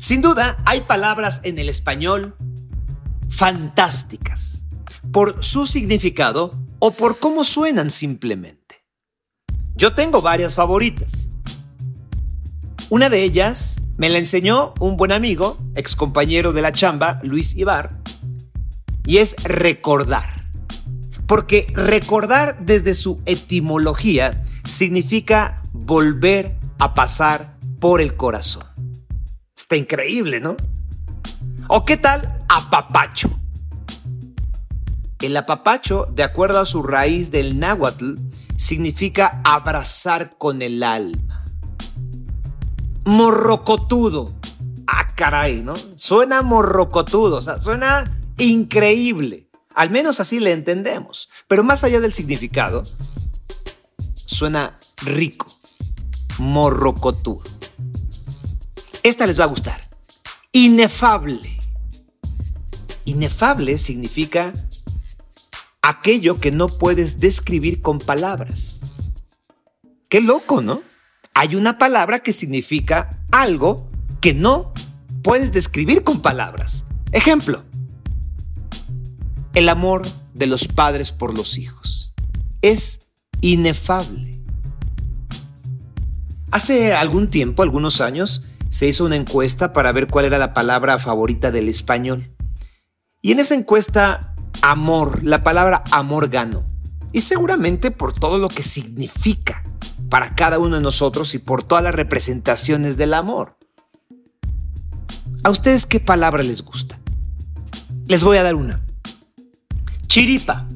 Sin duda, hay palabras en el español fantásticas por su significado o por cómo suenan simplemente. Yo tengo varias favoritas. Una de ellas me la enseñó un buen amigo, ex compañero de la chamba, Luis Ibar, y es recordar. Porque recordar desde su etimología significa volver a pasar por el corazón. Está increíble, ¿no? ¿O qué tal apapacho? El apapacho, de acuerdo a su raíz del náhuatl, significa abrazar con el alma. Morrocotudo. Ah, caray, ¿no? Suena morrocotudo, o sea, suena increíble. Al menos así le entendemos. Pero más allá del significado, suena rico, morrocotudo. Esta les va a gustar. Inefable. Inefable significa aquello que no puedes describir con palabras. Qué loco, ¿no? Hay una palabra que significa algo que no puedes describir con palabras. Ejemplo, el amor de los padres por los hijos. Es inefable. Hace algún tiempo, algunos años, se hizo una encuesta para ver cuál era la palabra favorita del español. Y en esa encuesta, amor, la palabra amor ganó. Y seguramente por todo lo que significa para cada uno de nosotros y por todas las representaciones del amor. ¿A ustedes qué palabra les gusta? Les voy a dar una. Chiripa.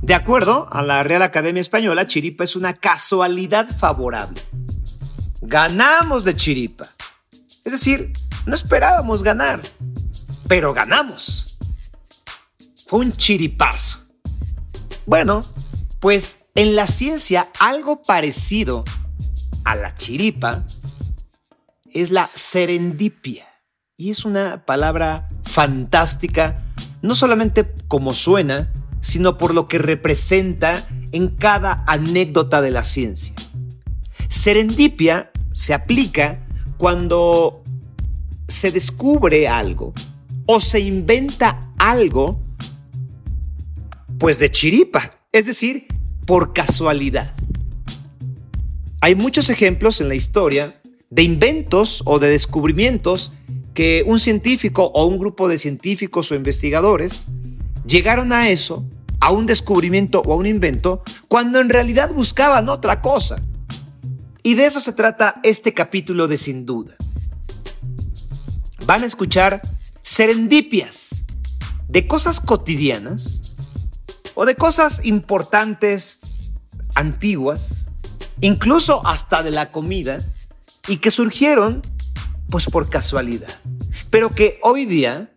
De acuerdo a la Real Academia Española, chiripa es una casualidad favorable. Ganamos de chiripa. Es decir, no esperábamos ganar, pero ganamos. Fue un chiripazo. Bueno, pues en la ciencia algo parecido a la chiripa es la serendipia. Y es una palabra fantástica no solamente como suena, sino por lo que representa en cada anécdota de la ciencia. Serendipia se aplica cuando se descubre algo o se inventa algo, pues de chiripa, es decir, por casualidad. Hay muchos ejemplos en la historia de inventos o de descubrimientos que un científico o un grupo de científicos o investigadores llegaron a eso, a un descubrimiento o a un invento, cuando en realidad buscaban otra cosa. Y de eso se trata este capítulo de Sin Duda. Van a escuchar serendipias de cosas cotidianas o de cosas importantes, antiguas, incluso hasta de la comida, y que surgieron pues por casualidad. Pero que hoy día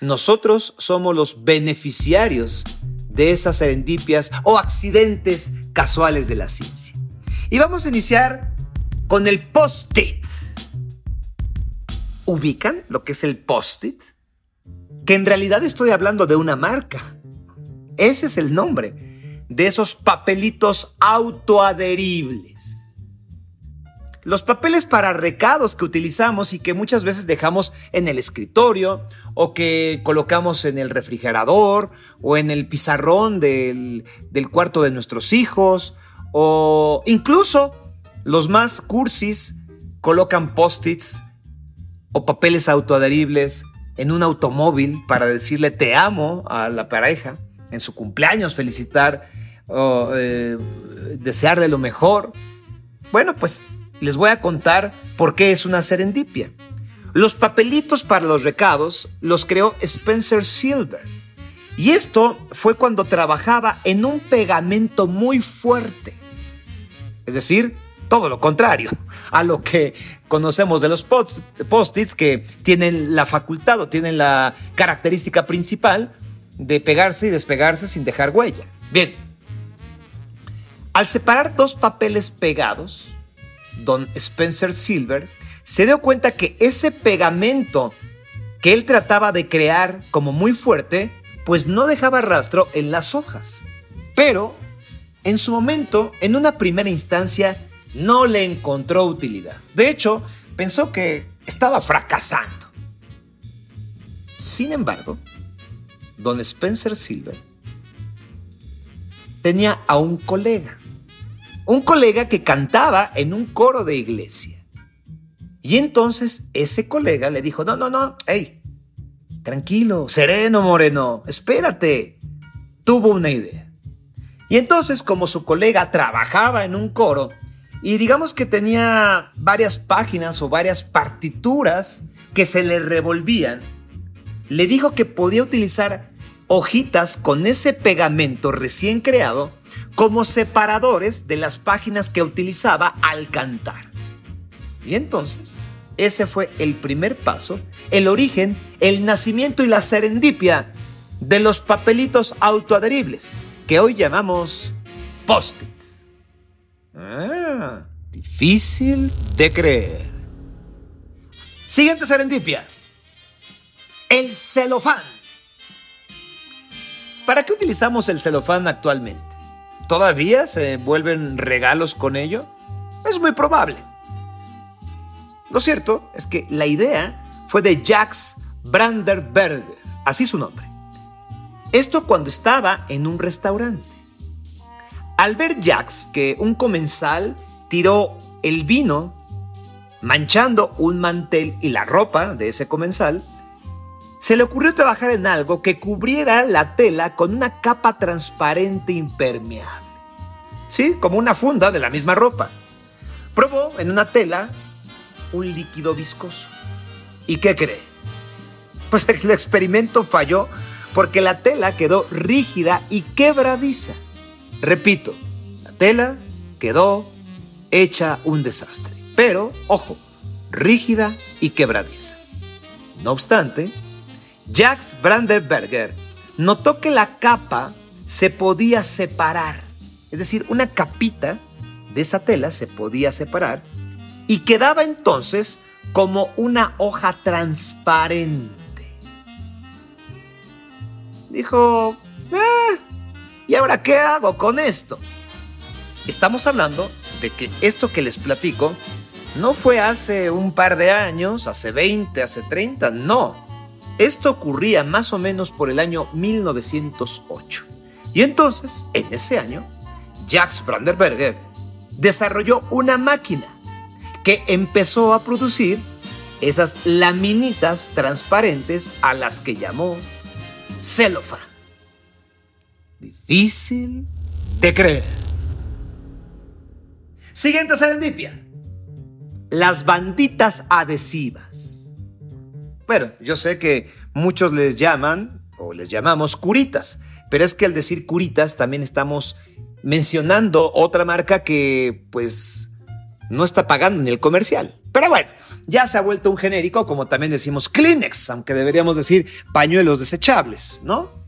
nosotros somos los beneficiarios de esas serendipias o accidentes casuales de la ciencia. Y vamos a iniciar con el post-it. ¿Ubican lo que es el post-it? Que en realidad estoy hablando de una marca. Ese es el nombre de esos papelitos autoadheribles los papeles para recados que utilizamos y que muchas veces dejamos en el escritorio o que colocamos en el refrigerador o en el pizarrón del, cuarto de nuestros hijos o incluso los más cursis colocan post-its o papeles autoadheribles en un automóvil para decirle te amo a la pareja en su cumpleaños, felicitar o eh, desearle lo mejor. Bueno, pues les voy a contar por qué es una serendipia. Los papelitos para los recados los creó Spencer Silver. Y esto fue cuando trabajaba en un pegamento muy fuerte. Es decir, todo lo contrario a lo que conocemos de los post-its que tienen la facultad o tienen la característica principal de pegarse y despegarse sin dejar huella. Bien, al separar dos papeles pegados, don Spencer Silver, se dio cuenta que ese pegamento que él trataba de crear como muy fuerte, pues no dejaba rastro en las hojas. Pero, en su momento, en una primera instancia, no le encontró utilidad. De hecho, pensó que estaba fracasando. Sin embargo, don Spencer Silver tenía a un colega, un colega que cantaba en un coro de iglesia. Y entonces ese colega le dijo, no, no, no, hey, tranquilo, sereno, moreno, espérate. Tuvo una idea. Y entonces, como su colega trabajaba en un coro, y digamos que tenía varias páginas o varias partituras que se le revolvían, le dijo que podía utilizar hojitas con ese pegamento recién creado como separadores de las páginas que utilizaba al cantar. Y entonces, ese fue el primer paso, el origen, el nacimiento y la serendipia de los papelitos autoadheribles, que hoy llamamos post-its. Ah, difícil de creer. Siguiente serendipia. El celofán. ¿Para qué utilizamos el celofán actualmente? ¿Todavía se vuelven regalos con ello? Es muy probable. Lo cierto es que la idea fue de Jax Branderberger, así su nombre. Esto cuando estaba en un restaurante. Al ver Jax que un comensal tiró el vino manchando un mantel y la ropa de ese comensal, se le ocurrió trabajar en algo que cubriera la tela con una capa transparente impermeable. Sí, como una funda de la misma ropa. Probó en una tela un líquido viscoso. ¿Y qué cree? Pues el experimento falló porque la tela quedó rígida y quebradiza. Repito, la tela quedó hecha un desastre. Pero, ojo, rígida y quebradiza. No obstante, Jax Brandenberger notó que la capa se podía separar. Es decir, una capita de esa tela se podía separar y quedaba entonces como una hoja transparente. Dijo, eh, ¿y ahora qué hago con esto? Estamos hablando de que esto que les platico no fue hace un par de años, hace 20, hace 30, no. Esto ocurría más o menos por el año 1908. Y entonces, en ese año, Jacques Brandenberger desarrolló una máquina que empezó a producir esas laminitas transparentes a las que llamó celofán. Difícil de creer. Siguiente serendipia. Las banditas adhesivas. Bueno, yo sé que muchos les llaman o les llamamos curitas, pero es que al decir curitas también estamos mencionando otra marca que pues no está pagando ni el comercial. Pero bueno, ya se ha vuelto un genérico, como también decimos Kleenex, aunque deberíamos decir pañuelos desechables, ¿no?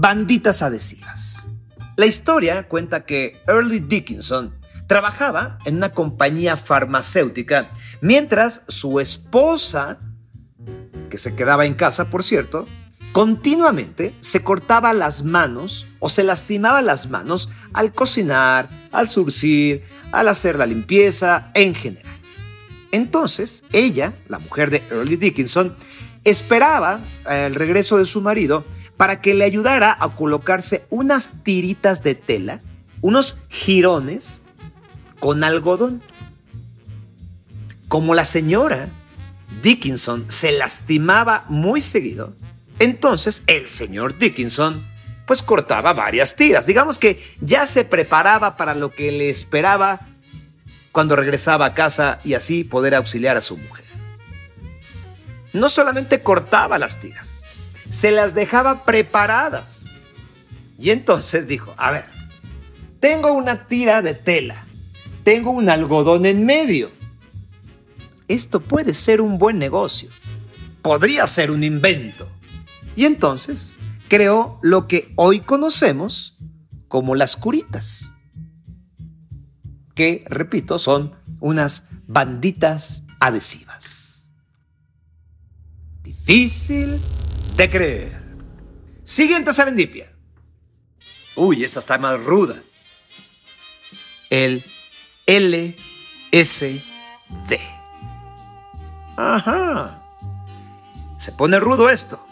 Banditas adhesivas. La historia cuenta que Early Dickinson trabajaba en una compañía farmacéutica mientras su esposa, que se quedaba en casa, por cierto, continuamente se cortaba las manos o se lastimaba las manos al cocinar, al surcir, al hacer la limpieza en general. Entonces, ella, la mujer de Early Dickinson, esperaba el regreso de su marido para que le ayudara a colocarse unas tiritas de tela, unos jirones con algodón. Como la señora Dickinson se lastimaba muy seguido, entonces el señor Dickinson pues cortaba varias tiras. Digamos que ya se preparaba para lo que le esperaba cuando regresaba a casa y así poder auxiliar a su mujer. No solamente cortaba las tiras, se las dejaba preparadas. Y entonces dijo, a ver, tengo una tira de tela, tengo un algodón en medio. Esto puede ser un buen negocio, podría ser un invento. Y entonces creó lo que hoy conocemos como las curitas, que, repito, son unas banditas adhesivas. Difícil de creer. Siguiente serendipia. Uy, esta está más ruda. El LSD. Ajá. Se pone rudo esto.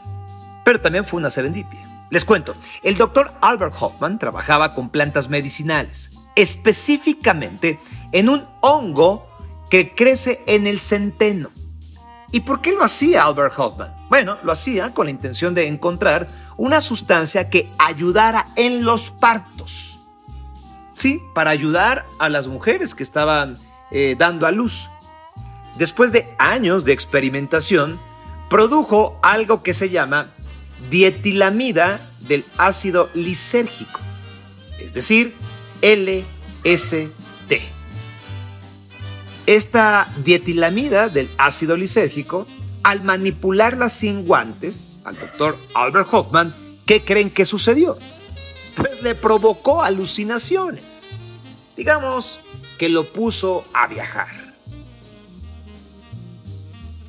Pero también fue una serendipia. Les cuento, el doctor Albert Hoffman trabajaba con plantas medicinales, específicamente en un hongo que crece en el centeno. ¿Y por qué lo hacía Albert Hoffman? Bueno, lo hacía con la intención de encontrar una sustancia que ayudara en los partos. Sí, para ayudar a las mujeres que estaban eh, dando a luz. Después de años de experimentación, produjo algo que se llama dietilamida del ácido lisérgico, es decir, LSD. Esta dietilamida del ácido lisérgico, al manipularla sin guantes, al doctor Albert Hoffman, ¿qué creen que sucedió? Pues le provocó alucinaciones. Digamos que lo puso a viajar.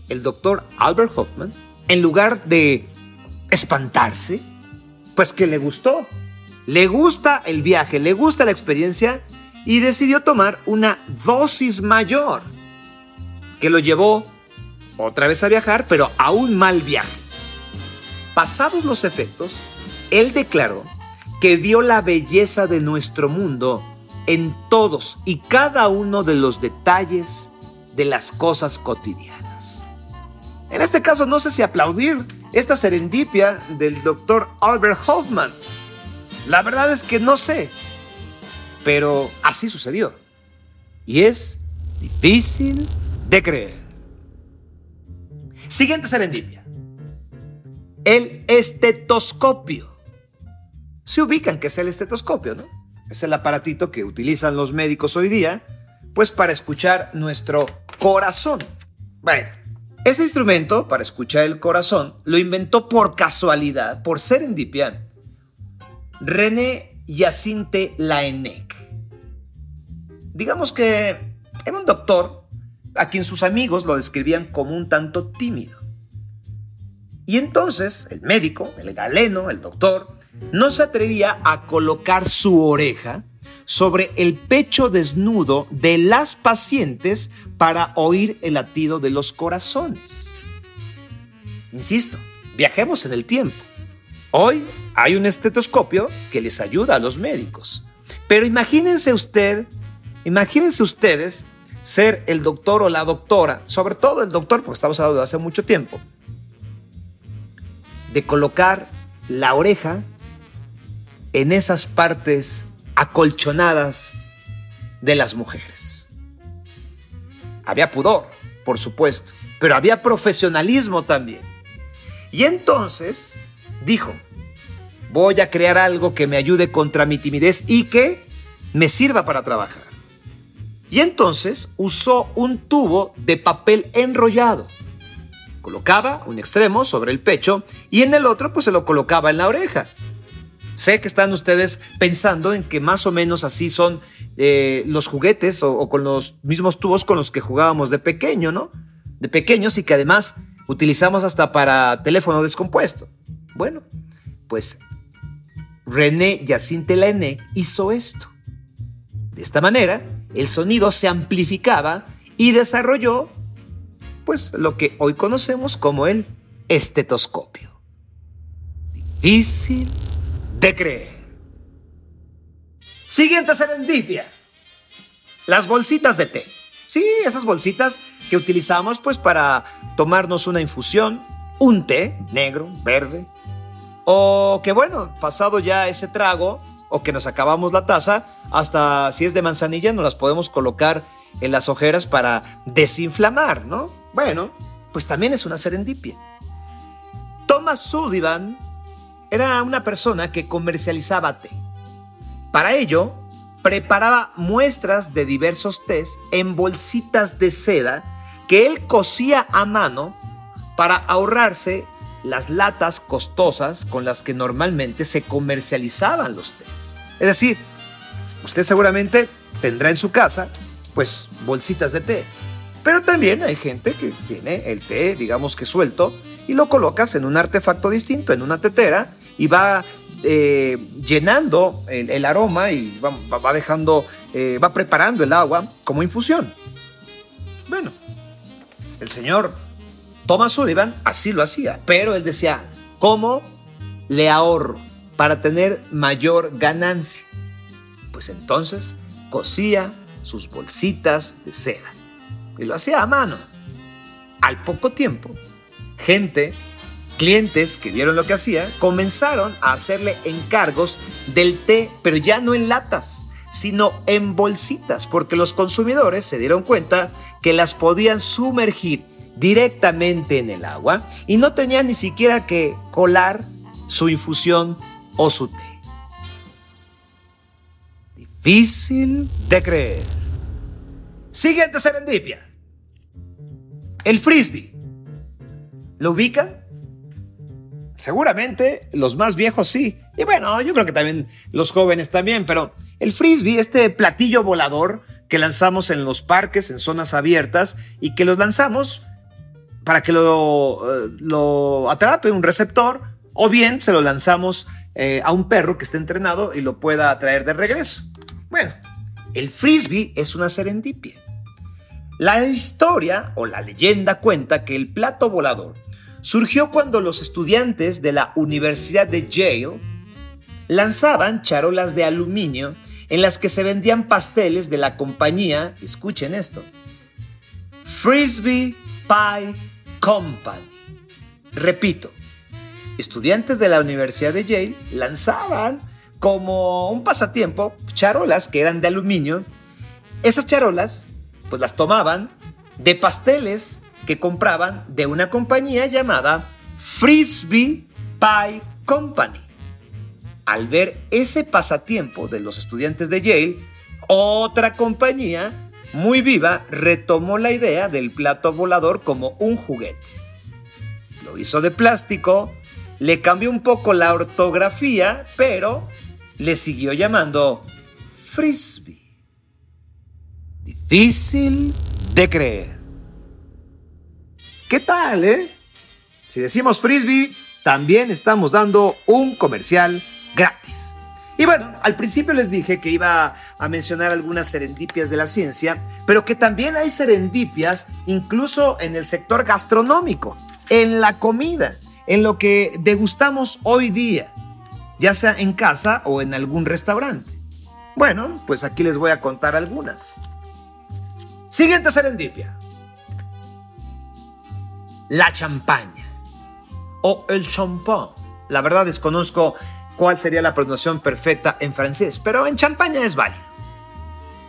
El doctor Albert Hoffman, en lugar de espantarse, pues que le gustó. Le gusta el viaje, le gusta la experiencia y decidió tomar una dosis mayor que lo llevó otra vez a viajar, pero a un mal viaje. Pasados los efectos, él declaró que vio la belleza de nuestro mundo en todos y cada uno de los detalles de las cosas cotidianas. En este caso no sé si aplaudir esta serendipia del doctor Albert Hoffman. La verdad es que no sé, pero así sucedió. Y es difícil de creer. Siguiente serendipia. El estetoscopio. Se ubican que es el estetoscopio, ¿no? Es el aparatito que utilizan los médicos hoy día, pues para escuchar nuestro corazón. Bueno, ese instrumento para escuchar el corazón lo inventó por casualidad, por serendipia, René Yacinte Laennec. Digamos que era un doctor a quien sus amigos lo describían como un tanto tímido. Y entonces el médico, el galeno, el doctor, no se atrevía a colocar su oreja sobre el pecho desnudo de las pacientes para oír el latido de los corazones. Insisto, viajemos en el tiempo. Hoy hay un estetoscopio que les ayuda a los médicos. Pero imagínense usted, imagínense ustedes ser el doctor o la doctora, sobre todo el doctor, porque estamos hablando de hace mucho tiempo, de colocar la oreja en esas partes acolchonadas de las mujeres. Había pudor, por supuesto, pero había profesionalismo también. Y entonces dijo, voy a crear algo que me ayude contra mi timidez y que me sirva para trabajar. Y entonces usó un tubo de papel enrollado. Colocaba un extremo sobre el pecho y en el otro pues se lo colocaba en la oreja. Sé que están ustedes pensando en que más o menos así son eh, los juguetes o, con los mismos tubos con los que jugábamos de pequeño, ¿no? De pequeños y que además utilizamos hasta para teléfono descompuesto. Bueno, pues René Yacine Laennec hizo esto. De esta manera, el sonido se amplificaba y desarrolló pues lo que hoy conocemos como el estetoscopio. Difícil de creer. Siguiente serendipia. Las bolsitas de té. Sí, esas bolsitas que utilizamos pues para tomarnos una infusión, un té negro, verde, o que bueno, pasado ya ese trago o que nos acabamos la taza, hasta si es de manzanilla nos las podemos colocar en las ojeras para desinflamar, ¿no? Bueno, pues también es una serendipia. Thomas Sullivan era una persona que comercializaba té. Para ello, preparaba muestras de diversos tés en bolsitas de seda que él cosía a mano para ahorrarse las latas costosas con las que normalmente se comercializaban los tés. Es decir, usted seguramente tendrá en su casa pues bolsitas de té, pero también hay gente que tiene el té, digamos que suelto, y lo colocas en un artefacto distinto, en una tetera, y va eh, llenando el, aroma y va, dejando, eh, va preparando el agua como infusión. Bueno, el señor Thomas Sullivan así lo hacía, pero él decía, ¿cómo le ahorro para tener mayor ganancia? Pues entonces cosía sus bolsitas de seda y lo hacía a mano. Al poco tiempo, gente, clientes que vieron lo que hacía, comenzaron a hacerle encargos del té, pero ya no en latas, sino en bolsitas, porque los consumidores se dieron cuenta que las podían sumergir directamente en el agua y no tenían ni siquiera que colar su infusión o su té. Difícil de creer. Siguiente serendipia. El frisbee. ¿Lo ubican? Seguramente los más viejos sí. Y bueno, yo creo que también los jóvenes también, pero el frisbee, este platillo volador que lanzamos en los parques, en zonas abiertas, y que los lanzamos para que lo, eh, lo atrape un receptor, o bien se lo lanzamos eh, a un perro que esté entrenado y lo pueda traer de regreso. Bueno, el frisbee es una serendipia. La historia o la leyenda cuenta que el plato volador surgió cuando los estudiantes de la Universidad de Yale lanzaban charolas de aluminio en las que se vendían pasteles de la compañía, escuchen esto, Frisbee Pie Company. Repito, estudiantes de la Universidad de Yale lanzaban como un pasatiempo charolas que eran de aluminio. Esas charolas pues las tomaban de pasteles que compraban de una compañía llamada Frisbee Pie Company. Al ver ese pasatiempo de los estudiantes de Yale, otra compañía muy viva retomó la idea del plato volador como un juguete. Lo hizo de plástico, le cambió un poco la ortografía, pero le siguió llamando frisbee. Difícil de creer. ¿Qué tal, eh? Si decimos frisbee, también estamos dando un comercial gratis. Y bueno, al principio les dije que iba a mencionar algunas serendipias de la ciencia, pero que también hay serendipias incluso en el sector gastronómico, en la comida, en lo que degustamos hoy día ya sea en casa o en algún restaurante. Bueno, pues aquí les voy a contar algunas. Siguiente serendipia. La champaña o el champán. La verdad desconozco cuál sería la pronunciación perfecta en francés, pero en champaña es válido.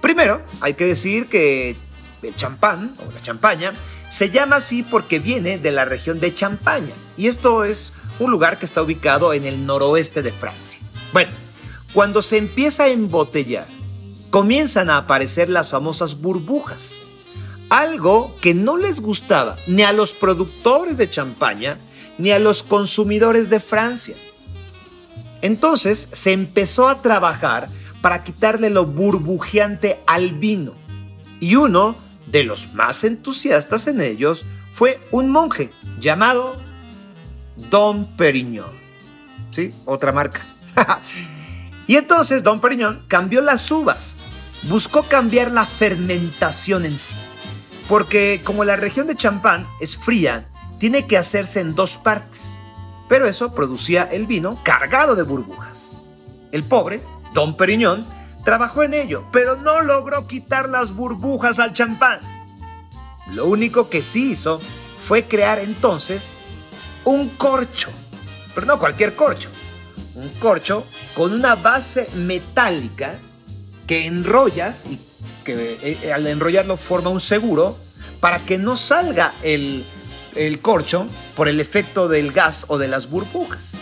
Primero, hay que decir que el champán o la champaña se llama así porque viene de la región de Champaña y esto es un lugar que está ubicado en el noroeste de Francia. Bueno, cuando se empieza a embotellar, comienzan a aparecer las famosas burbujas, algo que no les gustaba ni a los productores de champaña ni a los consumidores de Francia. Entonces se empezó a trabajar para quitarle lo burbujeante al vino. Y uno de los más entusiastas en ellos fue un monje llamado Don Periñón. ¿Sí? Otra marca. y entonces Don Periñón cambió las uvas. Buscó cambiar la fermentación en sí. Porque como la región de Champán es fría, tiene que hacerse en dos partes. Pero eso producía el vino cargado de burbujas. El pobre, Don Periñón, trabajó en ello, pero no logró quitar las burbujas al champán. Lo único que sí hizo fue crear entonces un corcho, pero no cualquier corcho, un corcho con una base metálica que enrollas y que eh, al enrollarlo forma un seguro para que no salga el, el corcho por el efecto del gas o de las burbujas.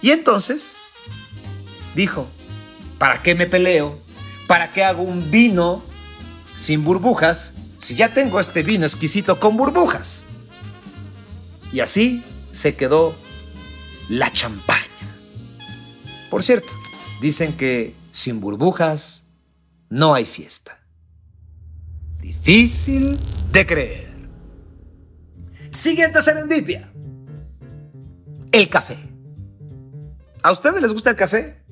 Y entonces dijo, ¿para qué me peleo? ¿Para qué hago un vino sin burbujas si ya tengo este vino exquisito con burbujas? Y así se quedó la champaña. Por cierto, dicen que sin burbujas no hay fiesta. Difícil de creer. Siguiente serendipia. El café. ¿A ustedes les gusta el café?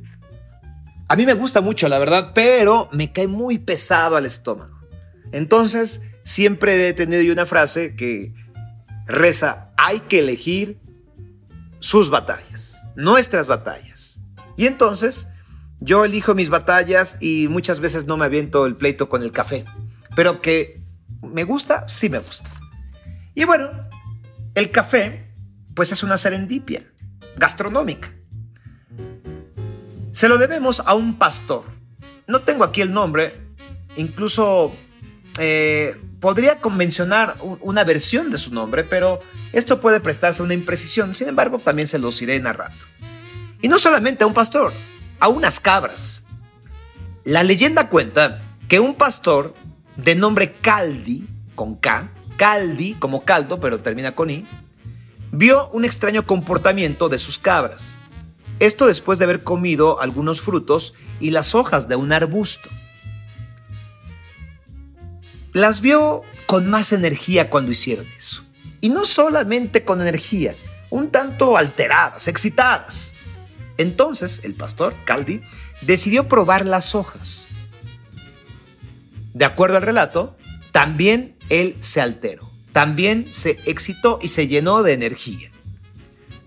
A mí me gusta mucho, la verdad, pero me cae muy pesado al estómago. Entonces, siempre he tenido una frase que reza, hay que elegir sus batallas, nuestras batallas. Y entonces yo elijo mis batallas y muchas veces no me aviento el pleito con el café, pero que me gusta, sí me gusta. Y bueno, el café pues es una serendipia gastronómica. Se lo debemos a un pastor. No tengo aquí el nombre, incluso eh, podría convencionar una versión de su nombre, pero esto puede prestarse a una imprecisión, sin embargo también se los iré narrando. Y no solamente a un pastor, a unas cabras. La leyenda cuenta que un pastor de nombre Caldi, con K, Caldi como caldo, pero termina con I, vio un extraño comportamiento de sus cabras. Esto después de haber comido algunos frutos y las hojas de un arbusto. Las vio con más energía cuando hicieron eso. Y no solamente con energía, un tanto alteradas, excitadas. Entonces el pastor, Caldi, decidió probar las hojas. De acuerdo al relato, también él se alteró, también se excitó y se llenó de energía.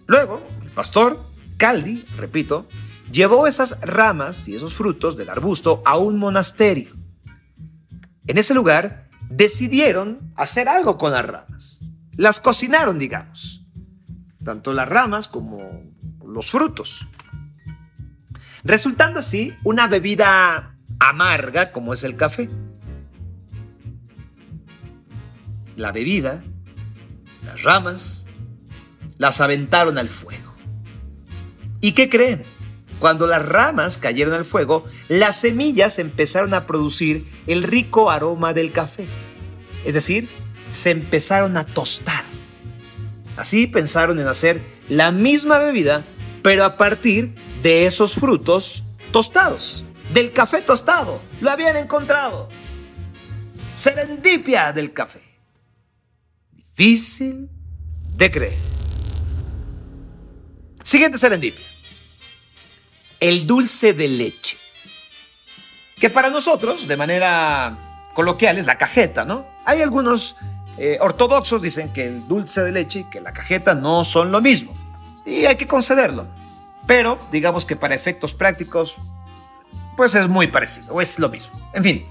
Luego, el pastor, Caldi, repito, llevó esas ramas y esos frutos del arbusto a un monasterio. En ese lugar decidieron hacer algo con las ramas. Las cocinaron, digamos. Tanto las ramas como los frutos resultando así una bebida amarga como es el café. La bebida, las ramas, las aventaron al fuego. ¿Y qué creen? Cuando las ramas cayeron al fuego, las semillas empezaron a producir el rico aroma del café. Es decir, se empezaron a tostar. Así pensaron en hacer la misma bebida, pero a partir de esos frutos tostados, del café tostado. Lo habían encontrado. Serendipia del café. Difícil de creer. Siguiente serendipia. El dulce de leche. Que para nosotros, de manera coloquial, es la cajeta, ¿no? Hay algunos eh, ortodoxos dicen que el dulce de leche y que la cajeta no son lo mismo. Y hay que concederlo. Pero digamos que para efectos prácticos, pues es muy parecido, o es lo mismo. En fin,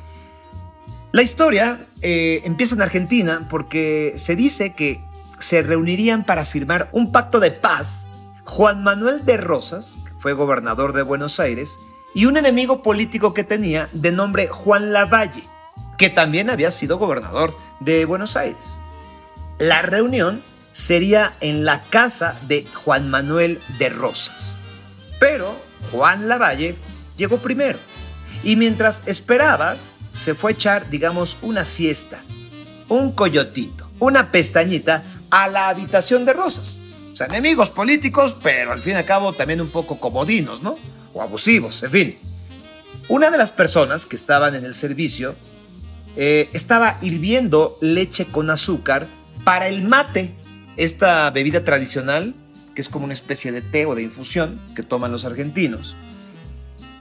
la historia eh, empieza en Argentina porque se dice que se reunirían para firmar un pacto de paz Juan Manuel de Rosas, que fue gobernador de Buenos Aires, y un enemigo político que tenía de nombre Juan Lavalle, que también había sido gobernador de Buenos Aires. La reunión sería en la casa de Juan Manuel de Rosas. Pero Juan Lavalle llegó primero y mientras esperaba se fue a echar, digamos, una siesta, un coyotito, una pestañita a la habitación de Rosas. O sea, enemigos políticos, pero al fin y al cabo también un poco comodinos, ¿no? O abusivos, en fin. Una de las personas que estaban en el servicio eh, estaba hirviendo leche con azúcar para el mate, esta bebida tradicional que es como una especie de té o de infusión que toman los argentinos.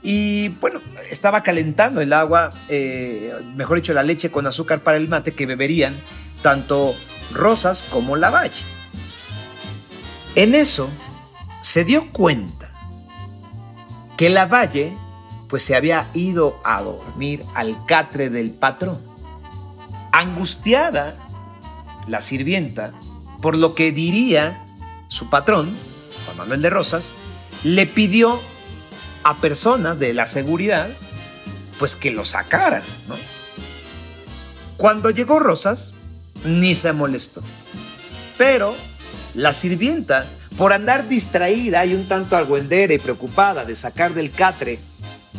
Y bueno, estaba calentando el agua, eh, mejor dicho, la leche con azúcar para el mate que beberían tanto Rosas como Lavalle. En eso se dio cuenta que Lavalle pues se había ido a dormir al catre del patrón. Angustiada, la sirvienta, por lo que diría su patrón, Juan Manuel de Rosas, le pidió a personas de la seguridad pues que lo sacaran, Cuando llegó Rosas, ni se molestó. Pero la sirvienta, por andar distraída y un tanto argüendera y preocupada de sacar del catre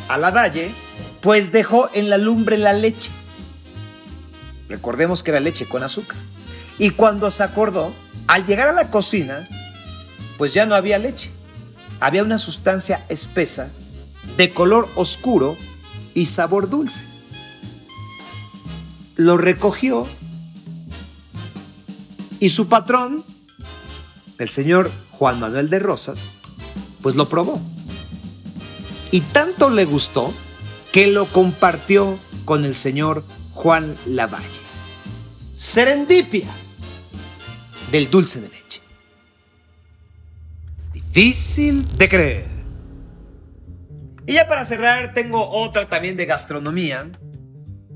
a la valle, pues dejó en la lumbre la leche. Recordemos que era leche con azúcar. Y cuando se acordó, al llegar a la cocina, pues ya no había leche. Había una sustancia espesa, de color oscuro y sabor dulce. Lo recogió y su patrón, el señor Juan Manuel de Rosas, pues lo probó. Y tanto le gustó que lo compartió con el señor Juan Lavalle. Serendipia del dulce de leche. Difícil de creer. Y ya para cerrar, tengo otra también de gastronomía.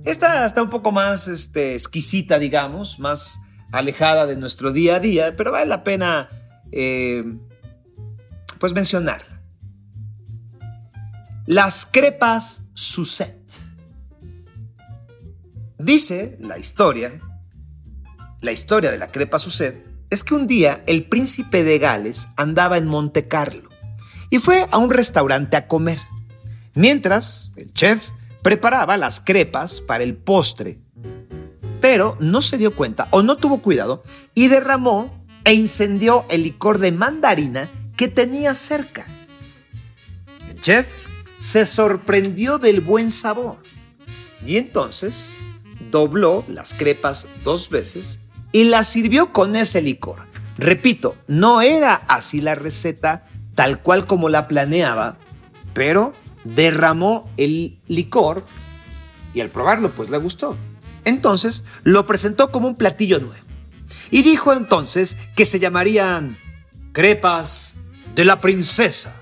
Esta está un poco más este, exquisita, digamos, más alejada de nuestro día a día, pero vale la pena eh, pues mencionarla. Las crepas Suset. Dice la historia, la historia de la crepa Suset, es que un día el príncipe de Gales andaba en Monte Carlo y fue a un restaurante a comer. Mientras el chef preparaba las crepas para el postre, pero no se dio cuenta o no tuvo cuidado y derramó e incendió el licor de mandarina que tenía cerca. El chef se sorprendió del buen sabor y entonces dobló las crepas dos veces y las sirvió con ese licor. Repito, no era así la receta tal cual como la planeaba, pero derramó el licor y al probarlo pues le gustó. Entonces lo presentó como un platillo nuevo y dijo entonces que se llamarían crepas de la princesa.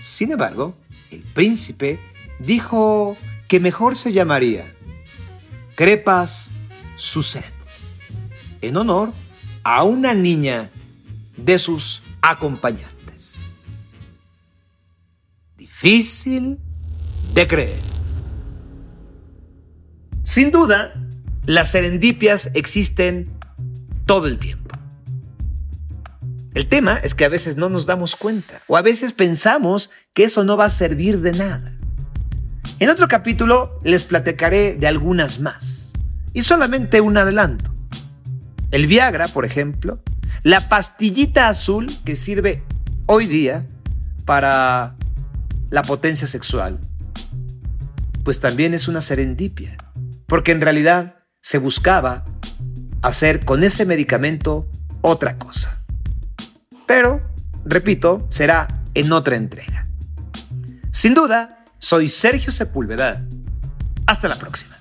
Sin embargo, el príncipe dijo que mejor se llamarían crepas Suset, en honor a una niña de sus acompañantes. Difícil de creer. Sin duda, las serendipias existen todo el tiempo. El tema es que a veces no nos damos cuenta o a veces pensamos que eso no va a servir de nada. En otro capítulo les platicaré de algunas más y solamente un adelanto. El Viagra, por ejemplo, la pastillita azul que sirve hoy día para la potencia sexual, pues también es una serendipia, porque en realidad se buscaba hacer con ese medicamento otra cosa. Pero, repito, será en otra entrega. Sin duda, soy Sergio Sepúlveda. Hasta la próxima.